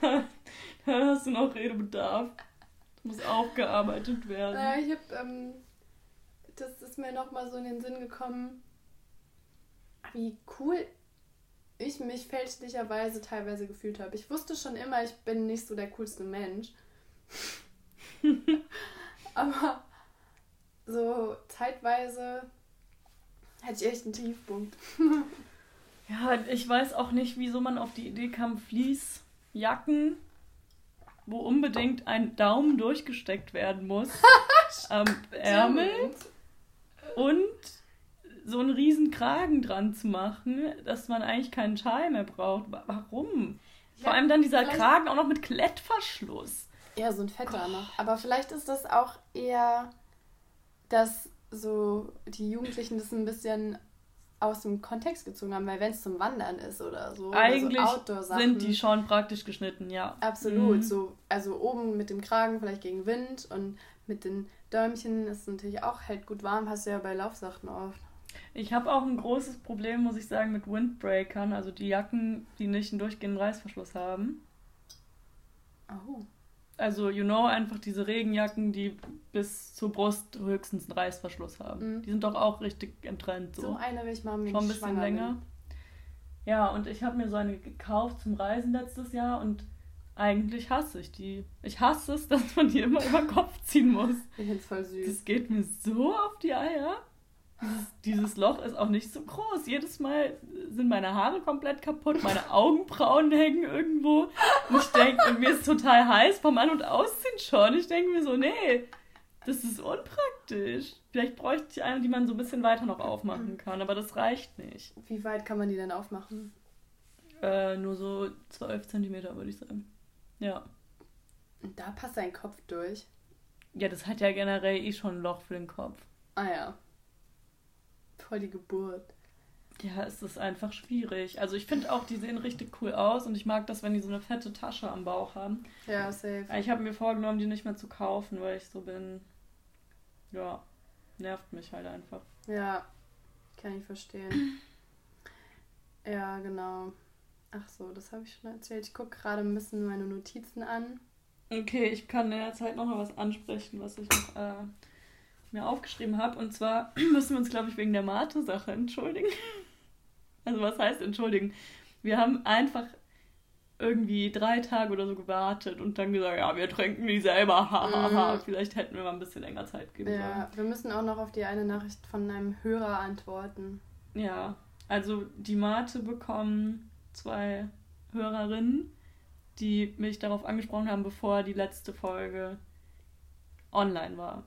[laughs] da hast du noch Redebedarf. Muss aufgearbeitet werden. Naja, ich habe, ähm, das ist mir nochmal so in den Sinn gekommen, wie cool ich mich fälschlicherweise teilweise gefühlt habe. Ich wusste schon immer, ich bin nicht so der coolste Mensch. [laughs] Aber so zeitweise hatte ich echt einen Tiefpunkt. [laughs] Ja, ich weiß auch nicht, wieso man auf die Idee kam, Fließjacken, wo unbedingt ein Daumen durchgesteckt werden muss, [laughs] am Ärmel und so einen riesen Kragen dran zu machen, dass man eigentlich keinen Schal mehr braucht. Wa- Warum? Vor Ja, allem dann dieser Kragen auch noch mit Klettverschluss. Ja, so ein fetter noch. Aber vielleicht ist das auch eher, dass so die Jugendlichen das ein bisschen aus dem Kontext gezogen haben, weil wenn es zum Wandern ist oder so, Eigentlich oder so sind die schon praktisch geschnitten, ja. Absolut, Mhm. so, also oben mit dem Kragen vielleicht gegen Wind und mit den Däumchen ist natürlich auch hält gut warm, hast du ja bei Laufsachen oft. Ich habe auch ein großes Problem, muss ich sagen, mit Windbreakern, also die Jacken, die nicht einen durchgehenden Reißverschluss haben. Oh. Also, you know, einfach diese Regenjacken, die bis zur Brust höchstens einen Reißverschluss haben. Mhm. Die sind doch auch richtig entrennt. So, So, eine will ich mal wenn schon ein bisschen länger. bin. Ja, und ich habe mir so eine gekauft zum Reisen letztes Jahr und eigentlich hasse ich die. Ich hasse es, [laughs] dass man die immer über den Kopf ziehen muss. Ich find's voll süß. Das geht mir so auf die Eier. Dieses, dieses Loch ist auch nicht so groß. Jedes Mal sind meine Haare komplett kaputt, meine Augenbrauen hängen irgendwo. Und ich denke, mir ist total heiß vom An- und Ausziehen schon. Ich denke mir so, nee, das ist unpraktisch. Vielleicht bräuchte ich eine, die man so ein bisschen weiter noch aufmachen kann, aber das reicht nicht. Wie weit kann man die denn aufmachen? Äh, nur so 12 Zentimeter, würde ich sagen. Ja. Und da passt dein Kopf durch. Ja, das hat ja generell eh schon ein Loch für den Kopf. Ah ja. Voll die Geburt. Ja, es ist einfach schwierig. Also ich finde auch, die sehen richtig cool aus und ich mag das, wenn die so eine fette Tasche am Bauch haben. Ja, safe. Ich habe mir vorgenommen, die nicht mehr zu kaufen, weil ich so bin. Ja, nervt mich halt einfach. Ja, kann ich verstehen. [clears throat] Ja, genau. Ach so, das habe ich schon erzählt. Ich gucke gerade ein bisschen meine Notizen an. Okay, ich kann in der Zeit noch mal was ansprechen, was ich noch äh, mir aufgeschrieben habe. Und zwar [clears throat] müssen wir uns, glaube ich, wegen der Mate-Sache entschuldigen. [laughs] Also was heißt entschuldigen? Wir haben einfach irgendwie drei Tage oder so gewartet und dann gesagt, ja, wir trinken die selber. Hahaha. Mhm. Vielleicht hätten wir mal ein bisschen länger Zeit geben sollen. Ja, wir müssen auch noch auf die eine Nachricht von einem Hörer antworten. Ja, also die Mate bekommen zwei Hörerinnen, die mich darauf angesprochen haben, bevor die letzte Folge online war.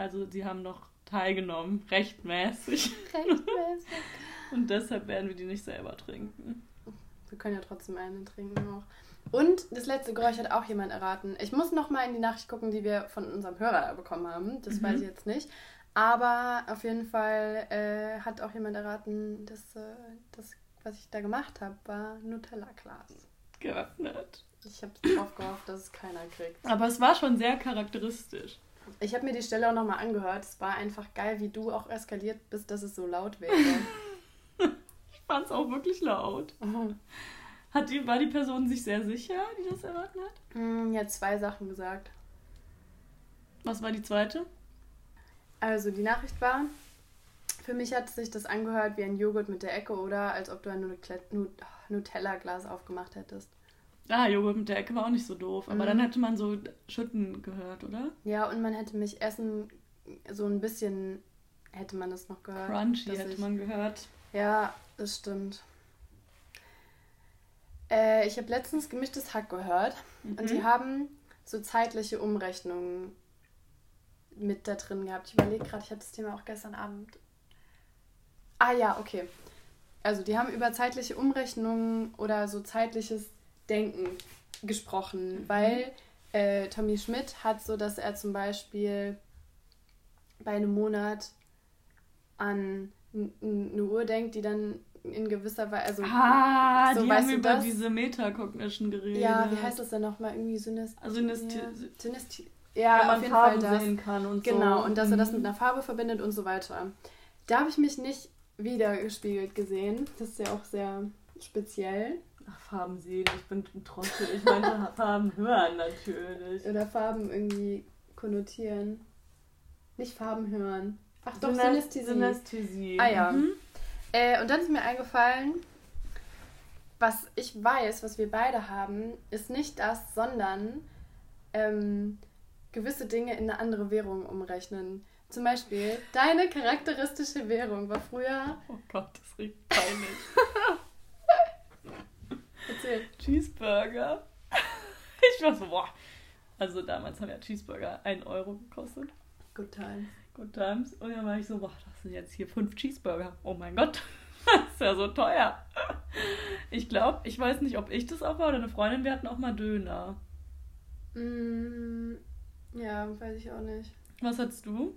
Also sie haben noch teilgenommen, rechtmäßig. Rechtmäßig. [laughs] Und deshalb werden wir die nicht selber trinken. Wir können ja trotzdem eine trinken auch. Und das letzte Geräusch hat auch jemand erraten. Ich muss noch mal in die Nachricht gucken, die wir von unserem Hörer bekommen haben. Das Mhm. weiß ich jetzt nicht. Aber auf jeden Fall äh, hat auch jemand erraten, dass äh, das, was ich da gemacht habe, war Nutella-Glas. Geöffnet. Ich habe drauf gehofft, dass es keiner kriegt. Aber es war schon sehr charakteristisch. Ich habe mir die Stelle auch nochmal angehört. Es war einfach geil, wie du auch eskaliert bist, dass es so laut wäre. [laughs] Ich fand es auch wirklich laut. [laughs] Hat die, war die Person sich sehr sicher, die das erraten hat? Hm, ja, zwei Sachen gesagt. Was war die zweite? Also die Nachricht war, für mich hat sich das angehört wie ein Joghurt mit der Ecke oder als ob du ein Nutella- Nut- Nutella-Glas aufgemacht hättest. Ah, Joghurt mit der Ecke war auch nicht so doof. Aber Mhm. dann hätte man so Schütten gehört, oder? Ja, und man hätte mich essen, so ein bisschen hätte man das noch gehört. Crunchy hätte ich- man gehört. Ja, das stimmt. Äh, ich habe letztens gemischtes Hack gehört und die Mhm. haben so zeitliche Umrechnungen mit da drin gehabt. Ich überlege gerade, ich hatte das Thema auch gestern Abend. Ah ja, okay. Also die haben über zeitliche Umrechnungen oder so zeitliches Denken gesprochen, Mhm. weil äh, Tommy Schmidt hat so, dass er zum Beispiel bei einem Monat an eine Uhr denkt, die dann in gewisser Weise, also Ah, So, die haben über das? diese Metacognition geredet. ja, wie heißt das denn nochmal? Irgendwie Synästhesie. Also Synästhi ja, ja man auf jeden Farben Fall das. sehen kann und so. Genau, und dass er das Mhm. mit einer Farbe verbindet und so weiter. Da habe ich mich nicht wiedergespiegelt gesehen. Das ist ja auch sehr speziell. Ach, Farben sehen, ich bin ein Trottel. Ich meinte [laughs] Farben hören natürlich. Oder Farben irgendwie konnotieren. Nicht Farben hören. Ach doch, Synä- Synästhesie. Synästhesie. Ah ja. Mhm. Äh, und dann ist mir eingefallen, was ich weiß, was wir beide haben, ist nicht das, sondern ähm, gewisse Dinge in eine andere Währung umrechnen. Zum Beispiel, deine charakteristische Währung war früher. Oh Gott, das riecht peinlich. [laughs] Erzähl. Cheeseburger. [laughs] Ich war so, boah. Also damals haben ja Cheeseburger 1 Euro gekostet. Good times. Good times. Und dann war ich so, boah, das sind jetzt hier fünf Cheeseburger. Oh mein Gott, [laughs] das ist ja so teuer. Ich glaube, ich weiß nicht, ob ich das auch war oder eine Freundin, wir hatten auch mal Döner. Mm, ja, weiß ich auch nicht. Was hattest du?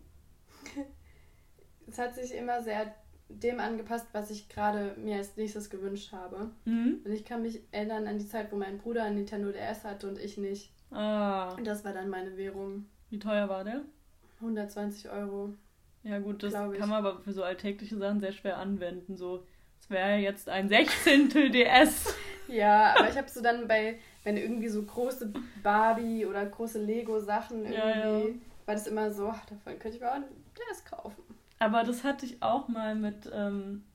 Es hat sich immer sehr dem angepasst, was ich gerade mir als nächstes gewünscht habe. Mhm. Und ich kann mich erinnern an die Zeit, wo mein Bruder ein Nintendo DS hatte und ich nicht. Ah. Und das war dann meine Währung. Wie teuer war der? 120 Euro. Ja gut, das kann man aber für so alltägliche Sachen sehr schwer anwenden. So, es wäre jetzt ein Sechzehntel DS. [laughs] ja, aber ich habe so dann bei, wenn irgendwie so große Barbie oder große Lego-Sachen irgendwie, ja, ja. war das immer so, ach, davon könnte ich mir auch ein DS kaufen. Aber das hatte ich auch mal mit, ähm,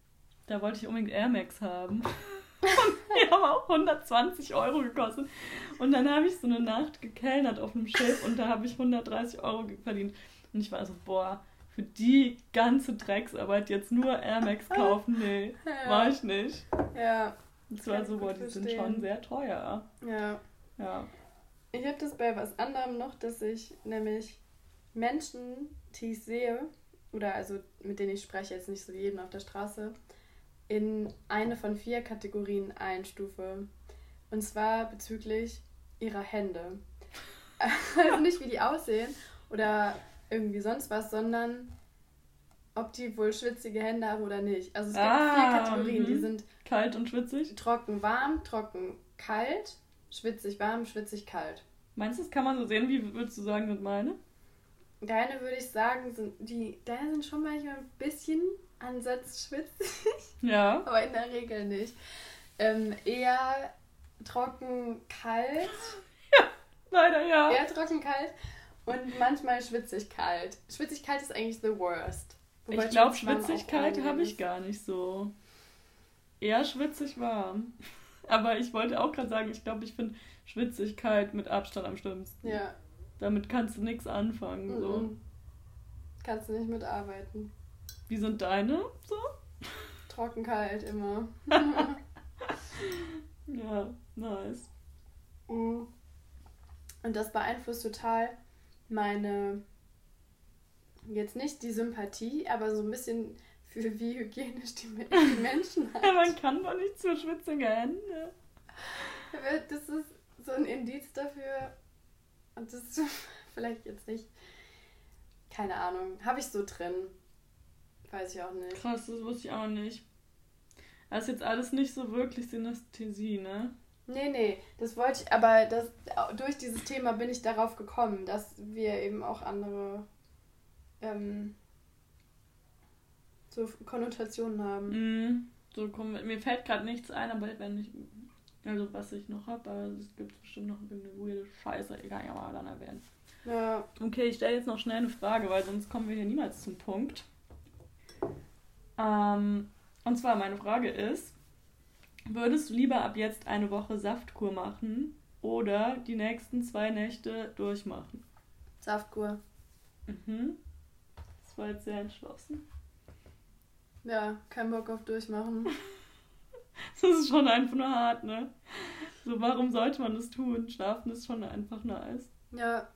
da wollte ich unbedingt Air Max haben. Und [laughs] die haben auch 120 Euro gekostet. Und dann habe ich so eine Nacht gekellnert auf einem Schiff und da habe ich 130 Euro verdient. Und ich war so, boah, für die ganze Drecksarbeit jetzt nur Air Max kaufen, nee, ja. war ich nicht. Ja. Und zwar so, boah, die verstehen. sind schon sehr teuer. Ja. Ja. Ich habe das bei was anderem noch, dass ich nämlich Menschen, die ich sehe, oder also mit denen ich spreche, jetzt nicht so jeden auf der Straße, in eine von vier Kategorien einstufe. Und zwar bezüglich ihrer Hände. [laughs] also nicht wie die aussehen oder irgendwie sonst was, sondern ob die wohl schwitzige Hände haben oder nicht. Also es gibt ah, vier Kategorien, die mhm. sind kalt und schwitzig. Trocken, warm, trocken, kalt, schwitzig, warm, schwitzig, kalt. Meinst du, das kann man so sehen? Wie würdest du sagen, sind meine? Deine würde ich sagen, sind die, deine sind schon manchmal ein bisschen Ansatz schwitzig. Ja. Aber in der Regel nicht. Ähm, eher trocken kalt. ja, leider ja. Eher trocken kalt und manchmal schwitzig kalt. Schwitzig kalt ist eigentlich the worst. Wobei ich glaube, schwitzig kalt habe ich gar nicht so. Eher schwitzig warm. [laughs] Aber ich wollte auch gerade sagen, ich glaube, ich finde Schwitzigkeit mit Abstand am schlimmsten. Ja. Damit kannst du nichts anfangen. Mm -mm. Kannst du nicht mitarbeiten. Wie sind deine so? Trockenkalt immer. [laughs] ja, nice. Mm. Und das beeinflusst total meine, jetzt nicht die Sympathie, aber so ein bisschen für wie hygienisch die, die Menschen hat. [laughs] ja, man kann doch nicht zu schwitzige Hände. Das ist so ein Indiz dafür, und das ist [laughs] vielleicht jetzt nicht, keine Ahnung, habe ich so drin. Weiß ich auch nicht. Krass, das wusste ich auch nicht. Das ist jetzt alles nicht so wirklich Synästhesie, ne? Nee, nee, das wollte ich, aber das, durch dieses Thema bin ich darauf gekommen, dass wir eben auch andere ähm, so Konnotationen haben. Mm, so, mir fällt gerade nichts ein, aber wenn ich, also was ich noch habe, aber es gibt bestimmt noch eine weirde Scheiße, egal, ja mal dann erwähnen. Ja. Okay, ich stelle jetzt noch schnell eine Frage, weil sonst kommen wir hier niemals zum Punkt. Ähm, und zwar meine Frage ist, würdest du lieber ab jetzt eine Woche Saftkur machen oder die nächsten zwei Nächte durchmachen? Saftkur. Mhm. Das war jetzt sehr entschlossen. Ja, kein Bock auf durchmachen. [laughs] [laughs] das ist schon einfach nur hart, ne? So, warum sollte man das tun? Schlafen ist schon einfach nice. Ja.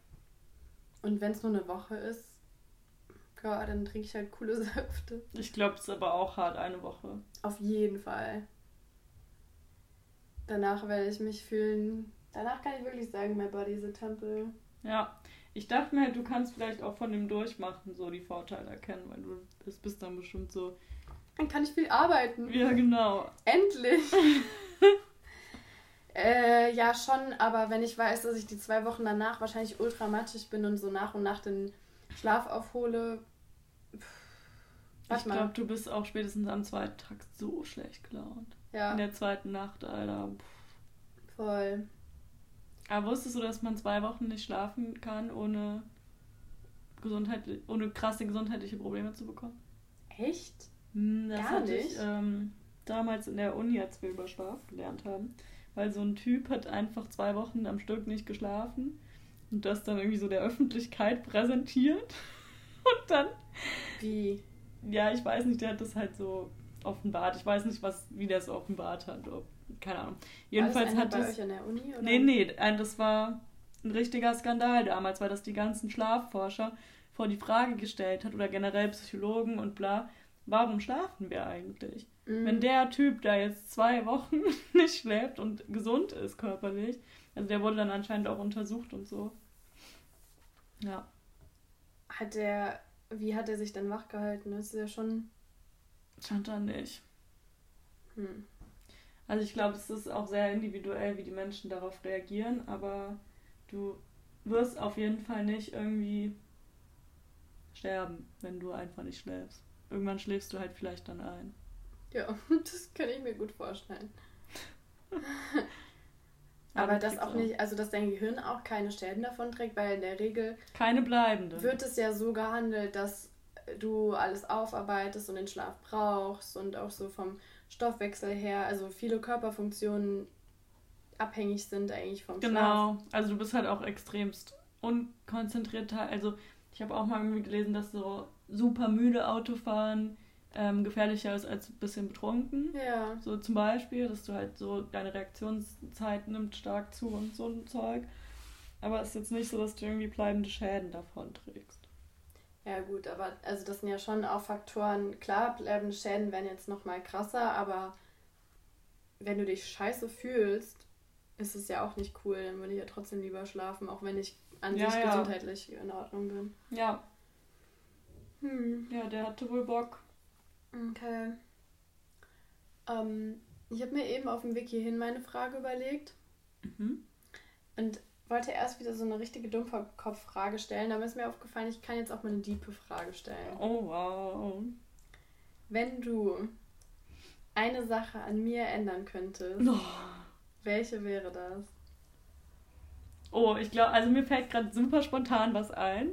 Und wenn es nur eine Woche ist, ja, dann trinke ich halt coole [laughs] Säfte. Ich glaube, es ist aber auch hart, eine Woche. Auf jeden Fall. Danach werde ich mich fühlen. Danach kann ich wirklich sagen, my body is a temple. Ja, ich dachte mir, du kannst vielleicht auch von dem Durchmachen so die Vorteile erkennen, weil du bist, bist dann bestimmt so. Dann kann ich viel arbeiten. Ja, genau. Endlich. [laughs] äh, ja, schon, aber wenn ich weiß, dass ich die zwei Wochen danach wahrscheinlich ultra matschig bin und so nach und nach den Schlaf aufhole, ich glaube, du bist auch spätestens am zweiten Tag so schlecht gelaunt. Ja. In der zweiten Nacht, Alter. Pff. Voll. Aber wusstest du, dass man zwei Wochen nicht schlafen kann, ohne Gesundheit, ohne krasse gesundheitliche Probleme zu bekommen? Echt? Hm, das Gar hatte nicht? ich ähm, damals in der Uni, als wir über Schlaf gelernt haben. Weil so ein Typ hat einfach zwei Wochen am Stück nicht geschlafen und das dann irgendwie so der Öffentlichkeit präsentiert. [laughs] Und dann. Wie? ja, ich weiß nicht, der hat das halt so offenbart. Ich weiß nicht, was, wie der es offenbart hat. Ob, keine Ahnung. Jedenfalls war das hat das. Bei euch an der Uni, oder? Nee, nee, das war ein richtiger Skandal damals, weil das die ganzen Schlafforscher vor die Frage gestellt hat oder generell Psychologen und bla. Warum schlafen wir eigentlich? Mhm. Wenn der Typ da jetzt zwei Wochen [laughs] nicht schläft und gesund ist körperlich, also der wurde dann anscheinend auch untersucht und so. Ja. Hat der wie hat er sich dann wach gehalten? Das ist ja schon. Stand da nicht. Hm. Also ich glaube, es ist auch sehr individuell, wie die Menschen darauf reagieren, aber du wirst auf jeden Fall nicht irgendwie sterben, wenn du einfach nicht schläfst. Irgendwann schläfst du halt vielleicht dann ein. Ja, [laughs] das kann ich mir gut vorstellen. [laughs] Aber das auch nicht, also dass dein Gehirn auch keine Schäden davon trägt, weil in der Regel keine bleibende. Wird es ja so gehandelt, dass du alles aufarbeitest und den Schlaf brauchst und auch so vom Stoffwechsel her, also viele Körperfunktionen abhängig sind eigentlich vom genau. Schlaf. Genau, also du bist halt auch extremst unkonzentriert. Also ich habe auch mal irgendwie gelesen, dass so super müde Autofahren ähm, gefährlicher ist als ein bisschen betrunken. Ja. So zum Beispiel, dass du halt so deine Reaktionszeit nimmt stark zu und so ein Zeug. Aber es ist jetzt nicht so, dass du irgendwie bleibende Schäden davon trägst. Ja gut, aber also das sind ja schon auch Faktoren. Klar, bleibende Schäden werden jetzt nochmal krasser, aber wenn du dich scheiße fühlst, ist es ja auch nicht cool. Dann würde ich ja trotzdem lieber schlafen, auch wenn ich an ja, sich ja. gesundheitlich in Ordnung bin. Ja. Hm. Ja, der hatte wohl Bock. Okay. Ähm, ich habe mir eben auf dem Weg hierhin meine Frage überlegt. Mhm. Und wollte erst wieder so eine richtige Dummkopf-Frage stellen. Da ist mir aufgefallen, ich kann jetzt auch mal eine diepe Frage stellen. Oh, wow. Wenn du eine Sache an mir ändern könntest, oh. welche wäre das? Oh, ich glaube, also mir fällt gerade super spontan was ein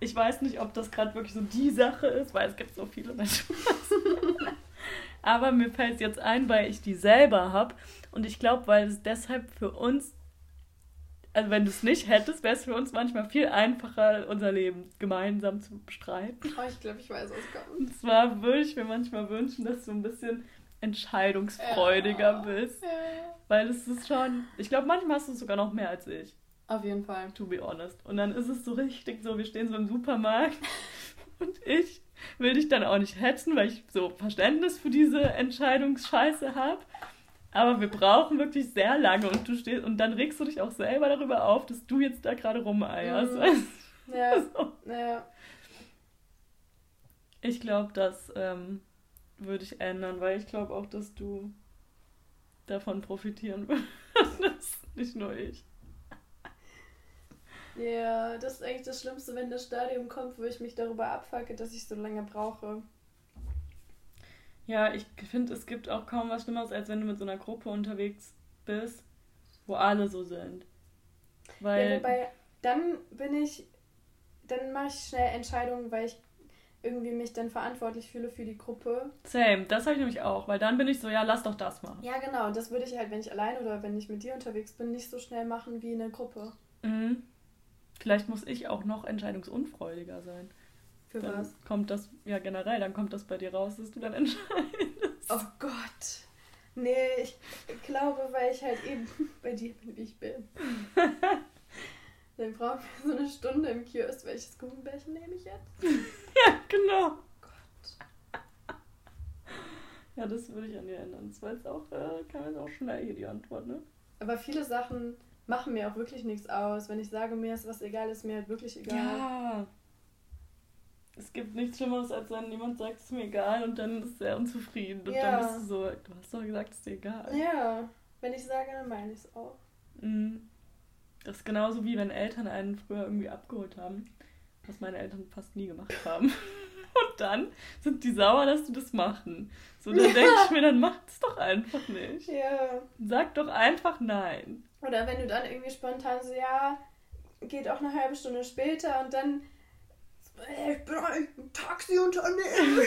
ich weiß nicht, ob das gerade wirklich so die Sache ist, weil es gibt so viele Menschen. [laughs] Aber mir fällt es jetzt ein, weil ich die selber habe. Und ich glaube, weil es deshalb für uns, also wenn du es nicht hättest, wäre es für uns manchmal viel einfacher, unser Leben gemeinsam zu bestreiten. Oh, ich glaube, ich weiß, was kommt. Und zwar würde ich mir manchmal wünschen, dass du ein bisschen entscheidungsfreudiger ja. bist. Ja. Weil es ist schon, ich glaube, manchmal hast du es sogar noch mehr als ich. Auf jeden Fall. To be honest. Und dann ist es so richtig so, wir stehen so im Supermarkt [laughs] und ich will dich dann auch nicht hetzen, weil ich so Verständnis für diese Entscheidungsscheiße habe. Aber wir brauchen wirklich sehr lange und du stehst und dann regst du dich auch selber darüber auf, dass du jetzt da gerade rumeierst. Mhm. Ja. [laughs] so. ja. Ich glaube, das ähm, würde ich ändern, weil ich glaube auch, dass du davon profitieren [laughs] würdest. Nicht nur ich. Ja, das ist eigentlich das Schlimmste, wenn das Stadium kommt, wo ich mich darüber abfacke, dass ich so lange brauche. Ja, ich finde, es gibt auch kaum was Schlimmeres, als wenn du mit so einer Gruppe unterwegs bist, wo alle so sind. Weil ja, wobei, dann bin ich, dann mache ich schnell Entscheidungen, weil ich irgendwie mich dann verantwortlich fühle für die Gruppe. Same, das habe ich nämlich auch, weil dann bin ich so, ja, lass doch das machen. Ja, genau, das würde ich halt, wenn ich allein oder wenn ich mit dir unterwegs bin, nicht so schnell machen wie in der Gruppe. Mhm. Vielleicht muss ich auch noch entscheidungsunfreudiger sein. Für dann was? Kommt das, ja generell, dann kommt das bei dir raus, dass du dann entscheidest. Oh Gott. Nee, ich glaube, weil ich halt eben [laughs] bei dir bin, wie ich bin. [laughs] dann brauchen wir so eine Stunde im Kiosk. Welches Gummibärchen nehme ich jetzt? [laughs] ja, genau. Oh Gott. Ja, das würde ich an dir ändern. Das war jetzt auch, äh, kann man auch schnell hier die Antwort, ne? Aber viele Sachen machen mir auch wirklich nichts aus. Wenn ich sage, mir ist was egal, ist mir halt wirklich egal. Ja. Es gibt nichts Schlimmeres, als wenn jemand sagt, es ist mir egal und dann ist er unzufrieden. Und ja. dann bist du so, du hast doch gesagt, es ist dir egal. Ja, wenn ich sage, dann meine ich es auch. Mhm. Das ist genauso wie wenn Eltern einen früher irgendwie abgeholt haben, was meine Eltern fast nie gemacht [laughs] haben. Und dann sind die sauer, dass du das machen. So, dann ja. denke ich [laughs] mir, dann mach es doch einfach nicht. Ja. Sag doch einfach nein. Oder wenn du dann irgendwie spontan so, ja, geht auch eine halbe Stunde später und dann, ich bin eigentlich ein Taxiunternehmen. [laughs]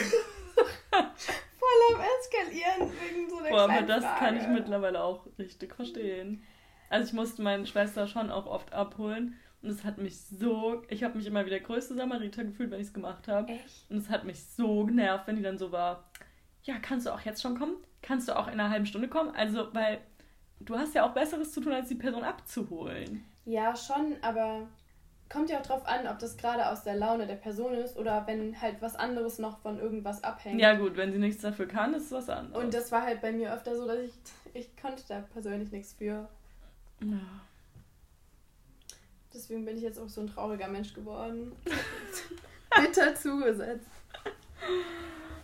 Voll am Eskalieren wegen so einer Boah, aber das Frage. kann ich mittlerweile auch richtig verstehen. Also ich musste meine Schwester schon auch oft abholen und es hat mich so, ich habe mich immer wie der größte Samariter gefühlt, wenn ich es gemacht habe. Und es hat mich so genervt, wenn die dann so war, ja, kannst du auch jetzt schon kommen? Kannst du auch in einer halben Stunde kommen? Also, weil du hast ja auch Besseres zu tun, als die Person abzuholen. Ja, schon, aber kommt ja auch drauf an, ob das gerade aus der Laune der Person ist oder wenn halt was anderes noch von irgendwas abhängt. Ja gut, wenn sie nichts dafür kann, ist es was anderes. Und das war halt bei mir öfter so, dass ich, ich konnte da persönlich nichts für. Ja. Deswegen bin ich jetzt auch so ein trauriger Mensch geworden. [laughs] Bitter zugesetzt.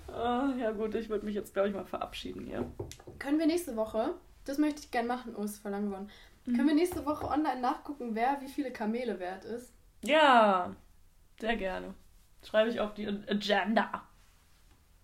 Ah, ja gut, ich würde mich jetzt, glaube ich, mal verabschieden hier. Können wir nächste Woche, das möchte ich gerne machen, oh, ist voll lang geworden. Mhm. Können wir nächste Woche online nachgucken, wer wie viele Kamele wert ist? Ja, sehr gerne. Schreibe ich auf die Agenda.